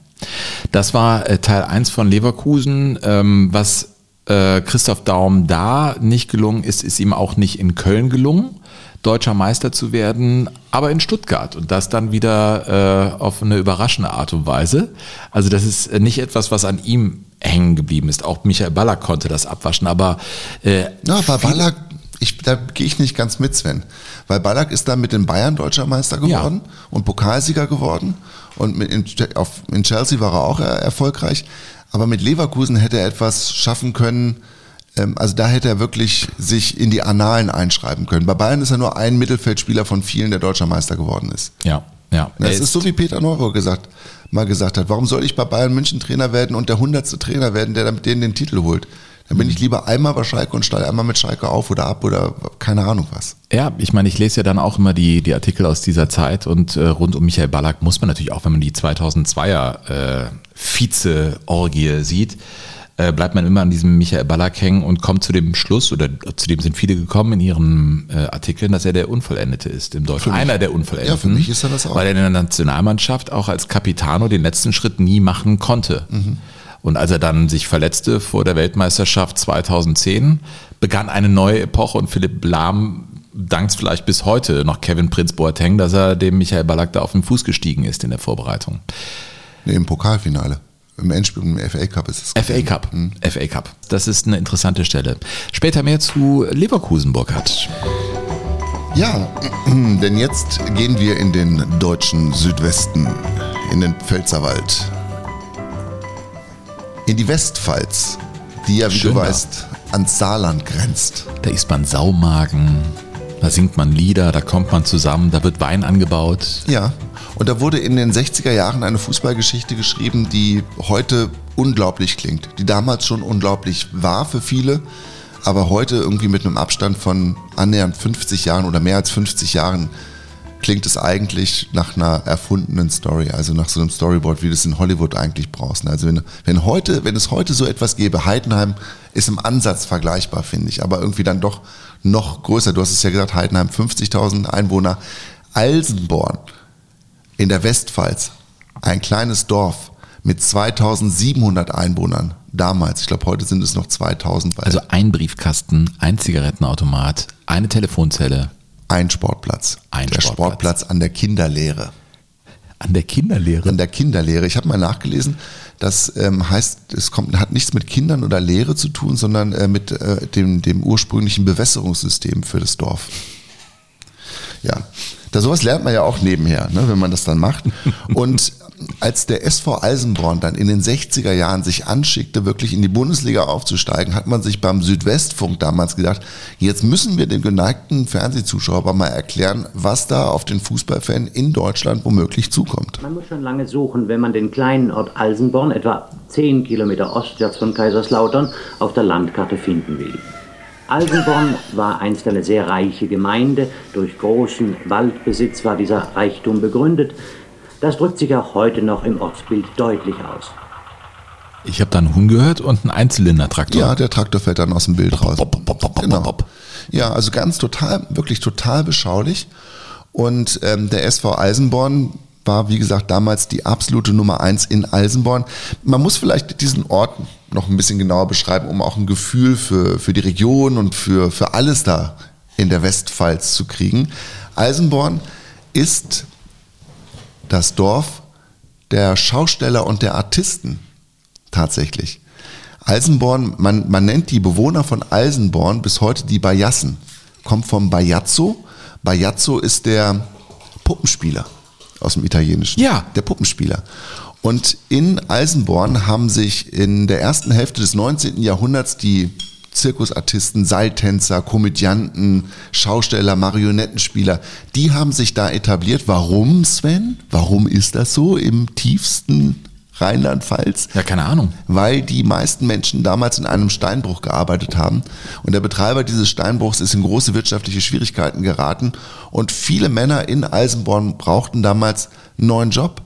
Das war äh, Teil 1 von Leverkusen. Ähm, was äh, Christoph Daum da nicht gelungen ist, ist ihm auch nicht in Köln gelungen, deutscher Meister zu werden, aber in Stuttgart. Und das dann wieder äh, auf eine überraschende Art und Weise. Also das ist nicht etwas, was an ihm hängen geblieben ist. Auch Michael Ballack konnte das abwaschen, aber äh, Ja, bei Ballack, ich, da gehe ich nicht ganz mit, Sven. Weil Ballack ist dann mit den Bayern deutscher Meister geworden und Pokalsieger geworden. Und mit in, auf, in Chelsea war er auch erfolgreich. Aber mit Leverkusen hätte er etwas schaffen können. Ähm, also da hätte er wirklich sich in die Annalen einschreiben können. Bei Bayern ist er nur ein Mittelfeldspieler von vielen, der deutscher Meister geworden ist. ja, ja. Das Er ist so wie Peter Neurohr gesagt, mal gesagt hat. Warum soll ich bei Bayern München Trainer werden und der hundertste Trainer werden, der dann mit denen den Titel holt? Dann bin ich lieber einmal bei Schalke und steige einmal mit Schalke auf oder ab oder keine Ahnung was. Ja, ich meine, ich lese ja dann auch immer die, die Artikel aus dieser Zeit und äh, rund um Michael Ballack muss man natürlich auch, wenn man die 2002er äh, Vize-Orgie sieht, äh, bleibt man immer an diesem Michael Ballack hängen und kommt zu dem Schluss, oder zu dem sind viele gekommen in ihren äh, Artikeln, dass er der Unvollendete ist im Deutschen. Einer der Unvollendeten. Ja, für mich ist er das auch. Weil er in der Nationalmannschaft auch als Capitano den letzten Schritt nie machen konnte. Mhm. Und als er dann sich verletzte vor der Weltmeisterschaft 2010, begann eine neue Epoche und Philipp Lahm dankt vielleicht bis heute noch Kevin Prinz Boateng, dass er dem Michael Ballack da auf den Fuß gestiegen ist in der Vorbereitung. Nee, im Pokalfinale. Im Endspiel im FA Cup ist es. FA. Cup. Hm. FA Cup. Das ist eine interessante Stelle. Später mehr zu Leverkusen, Burkhardt. Ja, <clears throat> denn jetzt gehen wir in den deutschen Südwesten, in den Pfälzerwald. In die Westpfalz, die ja, wie Schön du da. weißt, ans Saarland grenzt. Da isst man Saumagen, da singt man Lieder, da kommt man zusammen, da wird Wein angebaut. Ja, und da wurde in den 60er Jahren eine Fußballgeschichte geschrieben, die heute unglaublich klingt, die damals schon unglaublich war für viele, aber heute irgendwie mit einem Abstand von annähernd 50 Jahren oder mehr als 50 Jahren klingt es eigentlich nach einer erfundenen Story, also nach so einem Storyboard, wie du es in Hollywood eigentlich brauchst. Also wenn, wenn heute, wenn es heute so etwas gäbe, Heidenheim ist im Ansatz vergleichbar, finde ich, aber irgendwie dann doch noch größer. Du hast es ja gesagt, Heidenheim 50.000 Einwohner, Alsenborn in der Westpfalz, ein kleines Dorf mit 2700 Einwohnern damals. Ich glaube, heute sind es noch 2000, weil Also ein Briefkasten, ein Zigarettenautomat, eine Telefonzelle ein Sportplatz. Ein der Sportplatz. Sportplatz an der Kinderlehre. an der Kinderlehre. An der Kinderlehre. Ich habe mal nachgelesen, das ähm, heißt, es kommt, hat nichts mit Kindern oder Lehre zu tun, sondern äh, mit äh, dem, dem ursprünglichen Bewässerungssystem für das Dorf. Ja, da sowas lernt man ja auch nebenher, ne, wenn man das dann macht. Und als der SV Eisenborn dann in den 60er Jahren sich anschickte, wirklich in die Bundesliga aufzusteigen, hat man sich beim Südwestfunk damals gedacht, jetzt müssen wir dem geneigten Fernsehzuschauer mal erklären, was da auf den Fußballfan in Deutschland womöglich zukommt. Man muss schon lange suchen, wenn man den kleinen Ort Alsenborn, etwa 10 Kilometer ostwärts von Kaiserslautern, auf der Landkarte finden will. Alsenborn war einst eine sehr reiche Gemeinde. Durch großen Waldbesitz war dieser Reichtum begründet. Das drückt sich auch heute noch im Ortsbild deutlich aus. Ich habe da einen Huhn gehört und einen Einzylinder-Traktor. Ja, der Traktor fällt dann aus dem Bild raus. Bop, bop, bop, bop, bop, Genau. bop. Ja, also ganz total, wirklich total beschaulich. Und ähm, der SV Eisenborn war, wie gesagt, damals die absolute Nummer eins in Eisenborn. Man muss vielleicht diesen Ort noch ein bisschen genauer beschreiben, um auch ein Gefühl für, für die Region und für, für alles da in der Westpfalz zu kriegen. Eisenborn ist das Dorf der Schausteller und der Artisten tatsächlich. Eisenborn, man, man nennt die Bewohner von Eisenborn bis heute die Bajassen. Kommt vom Bajazzo. Bajazzo ist der Puppenspieler aus dem Italienischen. Ja. Der Puppenspieler. Und in Eisenborn haben sich in der ersten Hälfte des 19. Jahrhunderts die Zirkusartisten, Seiltänzer, Komödianten, Schausteller, Marionettenspieler, die haben sich da etabliert. Warum, Sven? Warum ist das so im tiefsten Rheinland-Pfalz? Ja, keine Ahnung. weil die meisten Menschen damals in einem Steinbruch gearbeitet haben. Und der Betreiber dieses Steinbruchs ist in große wirtschaftliche Schwierigkeiten geraten. Und viele Männer in Eisenborn brauchten damals einen neuen Job.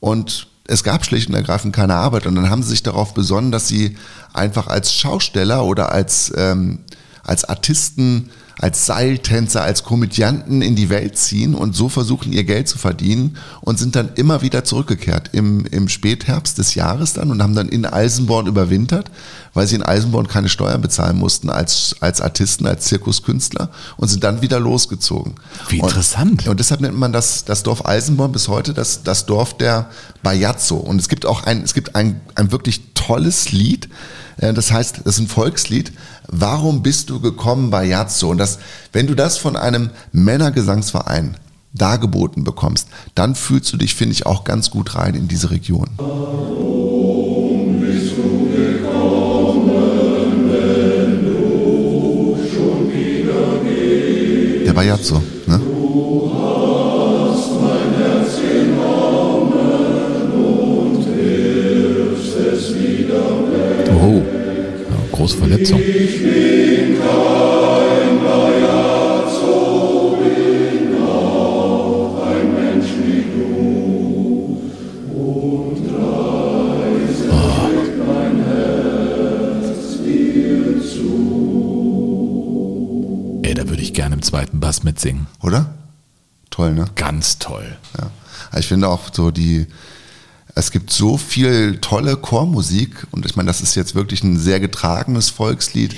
Und es gab schlicht und ergreifend keine Arbeit. Und dann haben sie sich darauf besonnen, dass sie einfach als Schausteller oder als, ähm, als Artisten, als Seiltänzer, als Komödianten in die Welt ziehen und so versuchen, ihr Geld zu verdienen und sind dann immer wieder zurückgekehrt im, im Spätherbst des Jahres dann und haben dann in Eisenborn überwintert, weil sie in Eisenborn keine Steuern bezahlen mussten als, als Artisten, als Zirkuskünstler und sind dann wieder losgezogen. Wie interessant. Und, und deshalb nennt man das, das Dorf Eisenborn bis heute das, das Dorf der Bajazzo. Und es gibt auch ein, es gibt ein, ein wirklich tolles Lied, das heißt, das ist ein Volkslied. Warum bist du gekommen, Bajazzo? Und das, wenn du das von einem Männergesangsverein dargeboten bekommst, dann fühlst du dich, finde ich, auch ganz gut rein in diese Region. Der Bajazzo, ne? Oh, ja, große Verletzung. Ey, da würde ich gerne im zweiten Bass mitsingen. Oder? Toll, ne? Ganz toll. Ja. Ich finde auch so die, es gibt so viel tolle Chormusik und ich meine, das ist jetzt wirklich ein sehr getragenes Volkslied.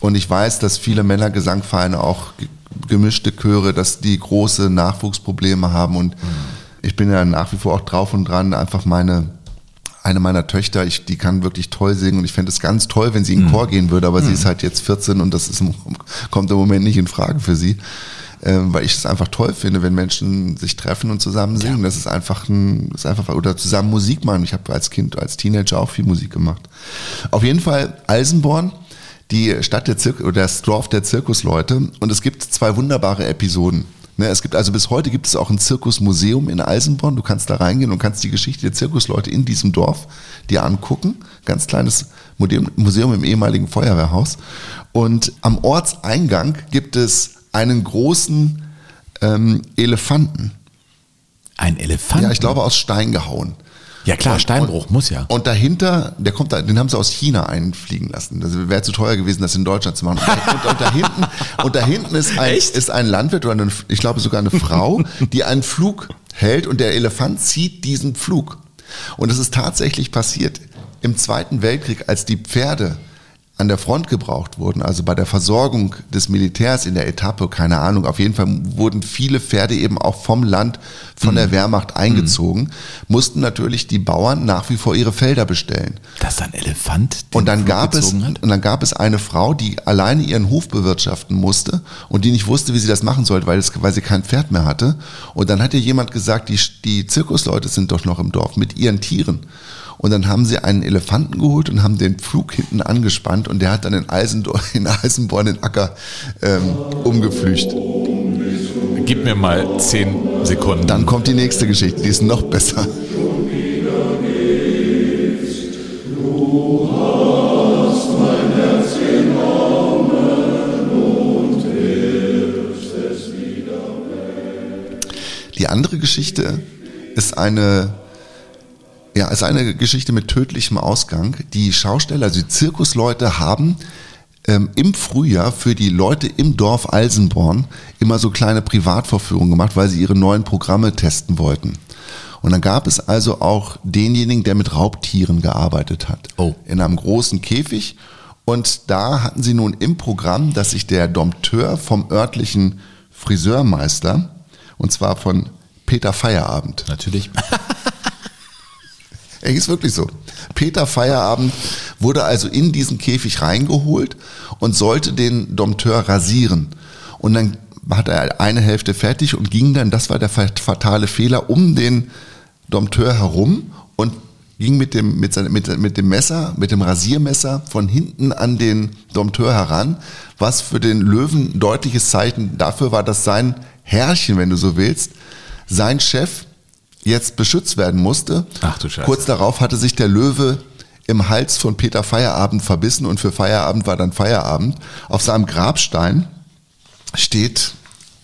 Und ich weiß, dass viele Männergesangvereine auch ge- gemischte Chöre, dass die große Nachwuchsprobleme haben und ich bin ja nach wie vor auch drauf und dran, einfach meine eine meiner Töchter, ich, die kann wirklich toll singen und ich fände es ganz toll, wenn sie in den Chor gehen würde, aber sie ist halt jetzt 14 und das ist, kommt im Moment nicht in Frage für sie, ähm, weil ich es einfach toll finde, wenn Menschen sich treffen und zusammen singen. Das ist einfach ein, ist einfach, oder zusammen Musik machen. Ich habe als Kind, als Teenager auch viel Musik gemacht. Auf jeden Fall Eisenborn, die Stadt der Zirkus, oder das Dorf der Zirkusleute und es gibt zwei wunderbare Episoden. Ne, es gibt also bis heute gibt es auch ein Zirkusmuseum in Eisenborn. Du kannst da reingehen und kannst die Geschichte der Zirkusleute in diesem Dorf dir angucken. Ganz kleines Museum im ehemaligen Feuerwehrhaus. Und am Ortseingang gibt es einen großen ähm, Elefanten. Ein Elefant. Ja, ich glaube aus Stein gehauen. Ja klar, Steinbruch muss ja. Und dahinter, der kommt da, den haben sie aus China einfliegen lassen. Das wäre zu teuer gewesen, das in Deutschland zu machen. <laughs> Und, und, da hinten, und da hinten ist ein, ist ein Landwirt oder eine, ich glaube sogar eine Frau, die einen Flug hält und der Elefant zieht diesen Flug. Und es ist tatsächlich passiert im Zweiten Weltkrieg, als die Pferde an der Front gebraucht wurden, also bei der Versorgung des Militärs in der Etappe, keine Ahnung, auf jeden Fall wurden viele Pferde eben auch vom Land, von der Wehrmacht eingezogen, mussten natürlich die Bauern nach wie vor ihre Felder bestellen. Dass ein Elefant Und dann gab es, hat? und dann gab es eine Frau, die alleine ihren Hof bewirtschaften musste und die nicht wusste, wie sie das machen sollte, weil, es, weil sie kein Pferd mehr hatte. Und dann hat ihr jemand gesagt, die, die Zirkusleute sind doch noch im Dorf mit ihren Tieren. Und dann haben sie einen Elefanten geholt und haben den Pflug hinten angespannt und der hat dann in, Eisendor <laughs> in Eisenborn den Acker ähm, umgepflügt. Gib mir mal zehn Sekunden. Dann kommt die nächste Geschichte, die ist noch besser. Die andere Geschichte ist eine Ja, es ist eine Geschichte mit tödlichem Ausgang. Die Schausteller, also die Zirkusleute haben ähm, im Frühjahr für die Leute im Dorf Alsenborn immer so kleine Privatvorführungen gemacht, weil sie ihre neuen Programme testen wollten. Und dann gab es also auch denjenigen, der mit Raubtieren gearbeitet hat. Oh. In einem großen Käfig. Und da hatten sie nun im Programm, dass sich der Dompteur vom örtlichen Friseurmeister, und zwar von Peter Feierabend, Natürlich. Er ist wirklich so. Peter Feierabend wurde also in diesen Käfig reingeholt und sollte den Dompteur rasieren. Und dann hat er eine Hälfte fertig und ging dann, das war der fatale Fehler, um den Dompteur herum und ging mit dem, mit, seinem, mit, mit dem Messer, mit dem Rasiermesser von hinten an den Dompteur heran, was für den Löwen deutliches Zeichen dafür war, dass sein Herrchen, wenn du so willst, sein Chef jetzt beschützt werden musste. Ach du Scheiße. Kurz darauf hatte sich der Löwe im Hals von Peter Feierabend verbissen und für Feierabend war dann Feierabend. Auf seinem Grabstein steht,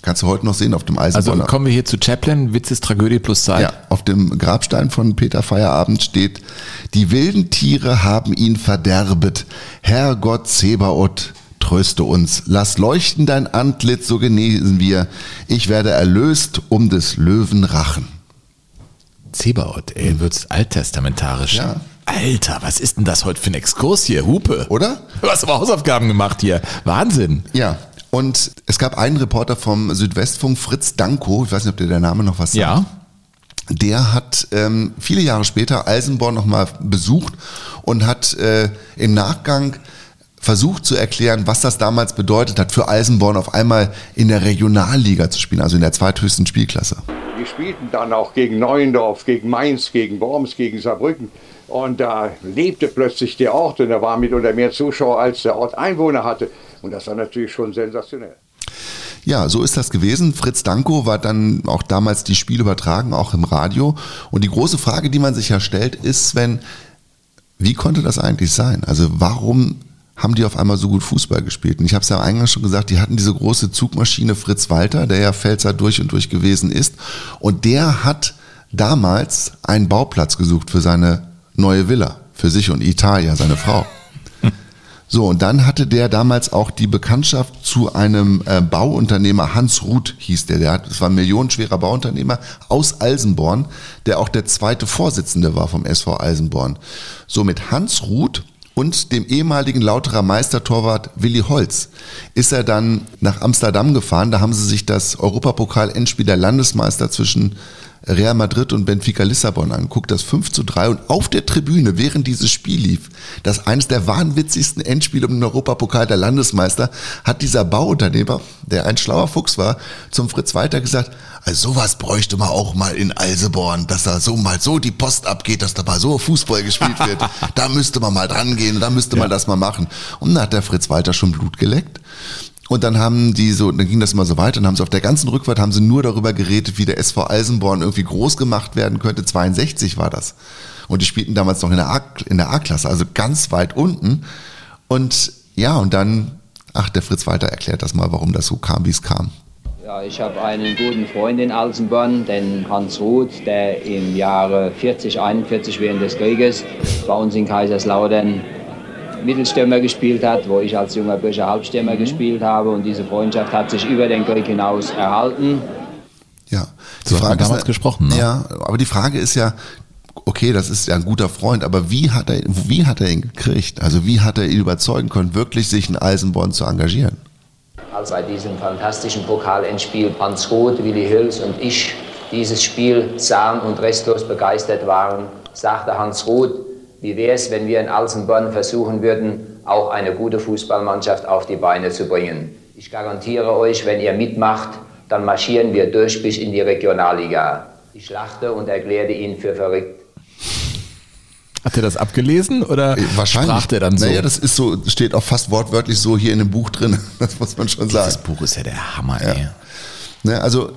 kannst du heute noch sehen, auf dem Also Eisenbahner. kommen wir hier zu Chaplin, Witz ist Tragödie plus Zeit. Ja, auf dem Grabstein von Peter Feierabend steht, die wilden Tiere haben ihn verderbet. Herrgott Zebaoth, tröste uns. Lass leuchten dein Antlitz, so genesen wir. Ich werde erlöst um des Löwen Rachen. Zebaoth, ey, wird's alttestamentarisch. Ja. Alter, was ist denn das heute für ein Exkurs hier? Hupe. Oder? Du hast aber Hausaufgaben gemacht hier. Wahnsinn. Ja. Und es gab einen Reporter vom Südwestfunk, Fritz Danko, ich weiß nicht, ob dir der Name noch was sagt. Ja. Der hat ähm, viele Jahre später Eisenborn nochmal besucht und hat äh, im Nachgang versucht zu erklären, was das damals bedeutet hat, für Eisenborn auf einmal in der Regionalliga zu spielen, also in der zweithöchsten Spielklasse. Wir spielten dann auch gegen Neuendorf, gegen Mainz, gegen Worms, gegen Saarbrücken. Und da lebte plötzlich der Ort und da war mitunter mehr Zuschauer, als der Ort Einwohner hatte. Und das war natürlich schon sensationell. Ja, so ist das gewesen. Fritz Danko war dann auch damals die Spiele übertragen, auch im Radio. Und die große Frage, die man sich ja stellt, ist, wenn, wie konnte das eigentlich sein? Also warum haben die auf einmal so gut Fußball gespielt? Und ich habe es ja eingangs schon gesagt, die hatten diese große Zugmaschine Fritz Walter, der ja Pfälzer durch und durch gewesen ist. Und der hat damals einen Bauplatz gesucht für seine neue Villa, für sich und Italia, seine Frau. <laughs> So, und dann hatte der damals auch die Bekanntschaft zu einem äh, Bauunternehmer, Hans Ruth hieß der, der hat, das war ein millionenschwerer Bauunternehmer aus Alsenborn, der auch der zweite Vorsitzende war vom SV Alsenborn. So mit Hans Ruth und dem ehemaligen Lauterer Meistertorwart Willi Holz ist er dann nach Amsterdam gefahren. Da haben sie sich das Europapokal-Endspiel der Landesmeister zwischen Real Madrid und Benfica Lissabon anguckt, das 5 zu 3 und auf der Tribüne, während dieses Spiel lief, das eines der wahnwitzigsten Endspiele um den Europapokal der Landesmeister, hat dieser Bauunternehmer, der ein schlauer Fuchs war, zum Fritz Walter gesagt, also sowas bräuchte man auch mal in Alseborn, dass da so mal so die Post abgeht, dass da mal so Fußball gespielt wird. <laughs> da müsste man mal dran gehen, da müsste man das mal machen. Und dann hat der Fritz Walter schon Blut geleckt. Und dann haben die so, dann ging das immer so weiter und haben sie auf der ganzen Rückfahrt haben sie nur darüber geredet, wie der SV Eisenborn irgendwie groß gemacht werden könnte. 62 war das. Und die spielten damals noch in der A-Klasse, also ganz weit unten. Und ja, und dann, ach, der Fritz Walter erklärt das mal, warum das so kam, wie es kam. Ja, ich habe einen guten Freund in Alsenborn, den Hans Ruth, der im Jahre 40, 41 während des Krieges bei uns in Kaiserslautern Mittelstürmer gespielt hat, wo ich als junger Bursche Halbstürmer gespielt habe. Und diese Freundschaft hat sich über den Krieg hinaus erhalten. Ja, die So hat man Frage damals ist, gesprochen, ne? Ja, aber die Frage ist ja, okay, das ist ja ein guter Freund, aber wie hat er, wie hat er ihn gekriegt? Also wie hat er ihn überzeugen können, wirklich sich in Eisenborn zu engagieren? Als bei diesem fantastischen Pokalendspiel Hans Roth, Willi Hüls und ich dieses Spiel sahen und restlos begeistert waren, sagte Hans Roth, wie wäre es, wenn wir in Alsenborn versuchen würden, auch eine gute Fußballmannschaft auf die Beine zu bringen. Ich garantiere euch, wenn ihr mitmacht, dann marschieren wir durch bis in die Regionalliga. Ich lachte und erklärte ihn für verrückt. Hat er das abgelesen oder Äh, Wahrscheinlich. sprach der dann so? Naja, das ist so, steht auch fast wortwörtlich so hier in dem Buch drin. <laughs> Das muss man schon sagen. Dieses Buch ist ja der Hammer, ey. Ne, also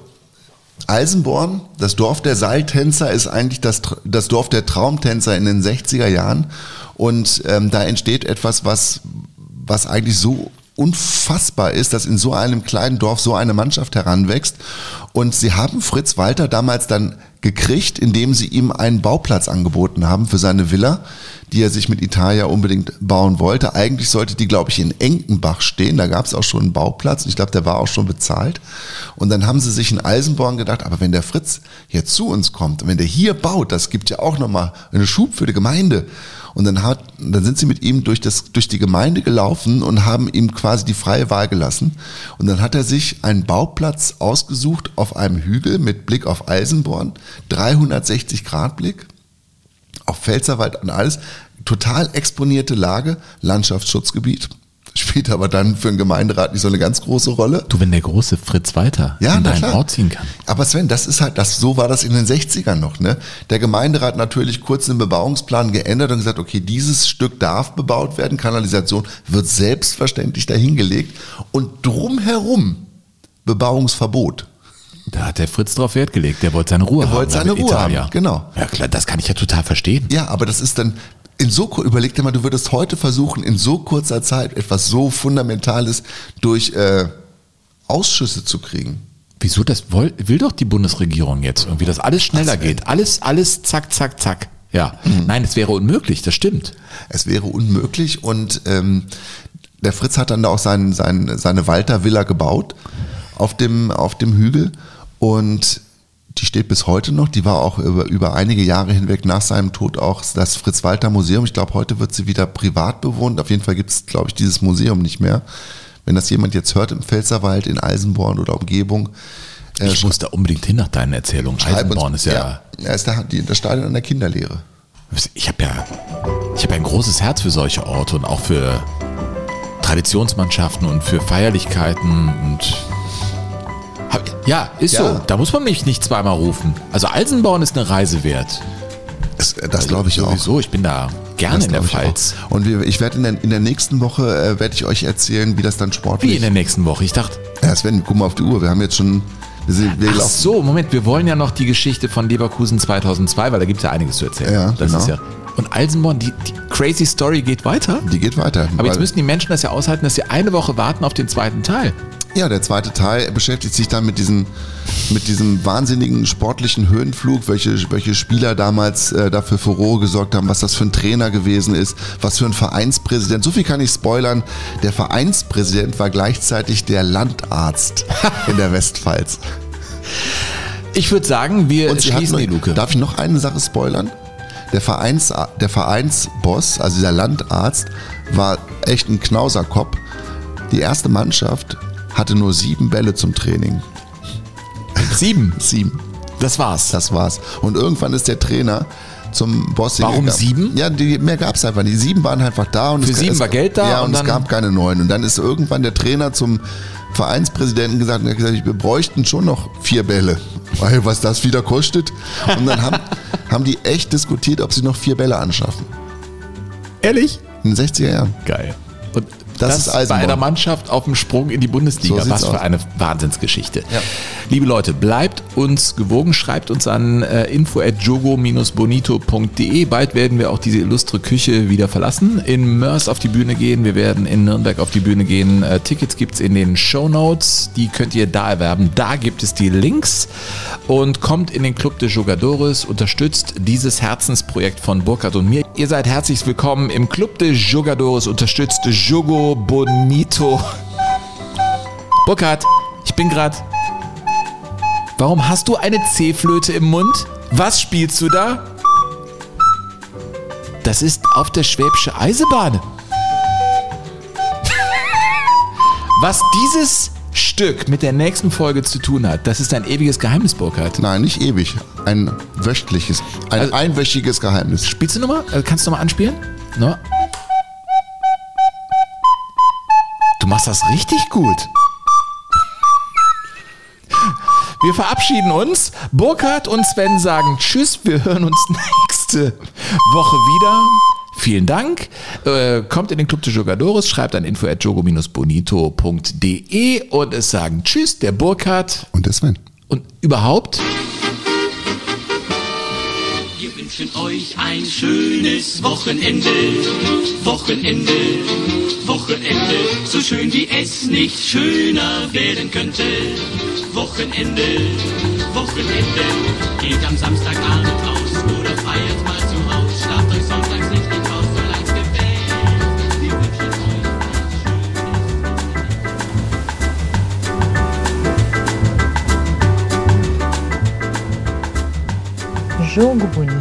Eisenborn, das Dorf der Seiltänzer, ist eigentlich das, das Dorf der Traumtänzer in den 60er Jahren. Und ähm, da entsteht etwas, was, was eigentlich so unfassbar ist, dass in so einem kleinen Dorf so eine Mannschaft heranwächst. Und sie haben Fritz Walter damals dann gekriegt, indem sie ihm einen Bauplatz angeboten haben für seine Villa, die er sich mit Italia unbedingt bauen wollte. Eigentlich sollte die, glaube ich, in Enkenbach stehen. Da gab es auch schon einen Bauplatz. Ich glaube, der war auch schon bezahlt. Und dann haben sie sich in Eisenborn gedacht, aber wenn der Fritz hier zu uns kommt, und wenn der hier baut, das gibt ja auch nochmal einen Schub für die Gemeinde. Und dann, hat, dann sind sie mit ihm durch, das, durch die Gemeinde gelaufen und haben ihm quasi die freie Wahl gelassen. Und dann hat er sich einen Bauplatz ausgesucht auf einem Hügel mit Blick auf Eisenborn, 360 Grad Blick, auf Pfälzerwald und alles. Total exponierte Lage, Landschaftsschutzgebiet. Spielt aber dann für einen Gemeinderat nicht so eine ganz große Rolle. Du, wenn der große Fritz Walter Ja, in deinen. Ort ziehen kann. Aber Sven, das ist halt, das, so war das in den 60ern noch, ne? Der Gemeinderat natürlich kurz den Bebauungsplan geändert und gesagt, okay, dieses Stück darf bebaut werden, Kanalisation wird selbstverständlich dahingelegt und drumherum Bebauungsverbot. Da hat der Fritz drauf Wert gelegt. Der wollte seine Ruhe Er haben. wollte da seine mit Ruhe Italia. haben, genau. Ja klar, das kann ich ja total verstehen. Ja, aber das ist dann in so überleg dir mal, du würdest heute versuchen, in so kurzer Zeit etwas so Fundamentales durch äh, Ausschüsse zu kriegen. Wieso das will, will doch die Bundesregierung jetzt irgendwie, dass alles schneller geht. Alles, alles zack, zack, zack. Ja. Mhm. Nein, es wäre unmöglich, das stimmt. Es wäre unmöglich und ähm, der Fritz hat dann da auch sein, sein, seine Walter Villa gebaut auf dem, auf dem Hügel und die steht bis heute noch. Die war auch über, über einige Jahre hinweg nach seinem Tod auch das Fritz-Walter-Museum. Ich glaube, heute wird sie wieder privat bewohnt. Auf jeden Fall gibt es, glaube ich, dieses Museum nicht mehr. Wenn das jemand jetzt hört im Pfälzerwald, in Eisenborn oder Umgebung, äh, Ich muss da unbedingt hin nach deinen Erzählungen. uns- Eisenborn ist ja, ja, ist der, die, das Stadion an der Kinderlehre. Ich habe ja, ich habe ja ein großes Herz für solche Orte und auch für Traditionsmannschaften und für Feierlichkeiten und hab, ja, ist Ja. so. Da muss man mich nicht zweimal rufen. Also Eisenborn ist eine Reise wert. Das, das glaube ich auch. Sowieso, ich bin da gerne Das in der ich auch. Pfalz. Und wir, ich werde in der, in der nächsten Woche äh, werde ich euch erzählen, wie das dann sportlich. Wie in der nächsten Woche. Ich dachte, ja, Sven, guck mal auf die Uhr. Wir haben jetzt schon. Wir, sind, wir ach laufen. so, Moment, wir wollen ja noch die Geschichte von Leverkusen 2002, weil da gibt es ja einiges zu erzählen. Ja, das genau. ist ja. Und Eisenborn, die, die crazy Story geht weiter. Die geht weiter. Aber jetzt müssen die Menschen das ja aushalten, dass sie eine Woche warten auf den zweiten Teil. Ja, der zweite Teil beschäftigt sich dann mit diesem, mit diesem wahnsinnigen sportlichen Höhenflug, welche, welche Spieler damals äh, dafür Furore gesorgt haben, was das für ein Trainer gewesen ist, was für ein Vereinspräsident. So viel kann ich spoilern. Der Vereinspräsident war gleichzeitig der Landarzt in der Westpfalz. Ich würde sagen, wir schließen hatten- die Luke. Darf ich noch eine Sache spoilern? Der, Vereins, der Vereinsboss, also dieser Landarzt, war echt ein Knauserkopf. Die erste Mannschaft hatte nur sieben Bälle zum Training. Sieben. <laughs> Sieben. Das war's. Das war's. Und irgendwann ist der Trainer zum Boss Warum hingegangen. sieben? Ja, die, mehr gab's einfach nicht. Die sieben waren einfach da. Und Für es, sieben es, war Geld da Ja, und, und es gab keine neuen. Und dann ist irgendwann der Trainer zum Vereinspräsidenten gesagt, und hat gesagt, wir bräuchten schon noch vier Bälle. Weil was das wieder kostet. Und dann haben, <laughs> haben die echt diskutiert, ob sie noch vier Bälle anschaffen. Ehrlich? In den 60er Jahren. Geil. Und Das das, ist bei Eisenborn. einer Mannschaft auf dem Sprung in die Bundesliga. So Was für aus. eine Wahnsinnsgeschichte. Ja. Liebe Leute, bleibt uns gewogen, schreibt uns an äh, info@jogo-bonito.de. Bald werden wir auch diese illustre Küche wieder verlassen, in Mörs auf die Bühne gehen. Wir werden in Nürnberg auf die Bühne gehen. Äh, Tickets gibt's in den Show Notes. Die könnt ihr da erwerben. Da gibt es die Links und kommt in den Club de Jogadores, unterstützt dieses Herzensprojekt von Burkhard und mir. Ihr seid herzlich willkommen im Club de Jogadores, unterstützt Jogo Bonito. Burkhard, ich bin gerade. Warum hast du eine C-Flöte im Mund? Was spielst du da? Das ist auf der Schwäbische Eisenbahn. <laughs> Was dieses Stück mit der nächsten Folge zu tun hat, das ist ein ewiges Geheimnis, Burkhard. Nein, nicht ewig. Ein wöchentliches, ein Also- einwöchiges Geheimnis. Spielst du nochmal? Äh, Kannst du nochmal anspielen? No. Machst das richtig gut. Wir verabschieden uns. Burkhard und Sven sagen Tschüss. Wir hören uns <laughs> nächste Woche wieder. Vielen Dank. Äh, kommt in den Club de Jogadores, schreibt an info.jogo-bonito.de und es sagen Tschüss, der Burkhard Und der Sven. und überhaupt. Wünschen euch ein schönes Wochenende, Wochenende, Wochenende, so schön wie es nicht schöner werden könnte. Wochenende, Wochenende geht am Samstagabend aus oder feiert mal zu Haus. Schlaft euch sonntags richtig aus, solang's gefällt. Wir wünschen euch Jogo Bonito.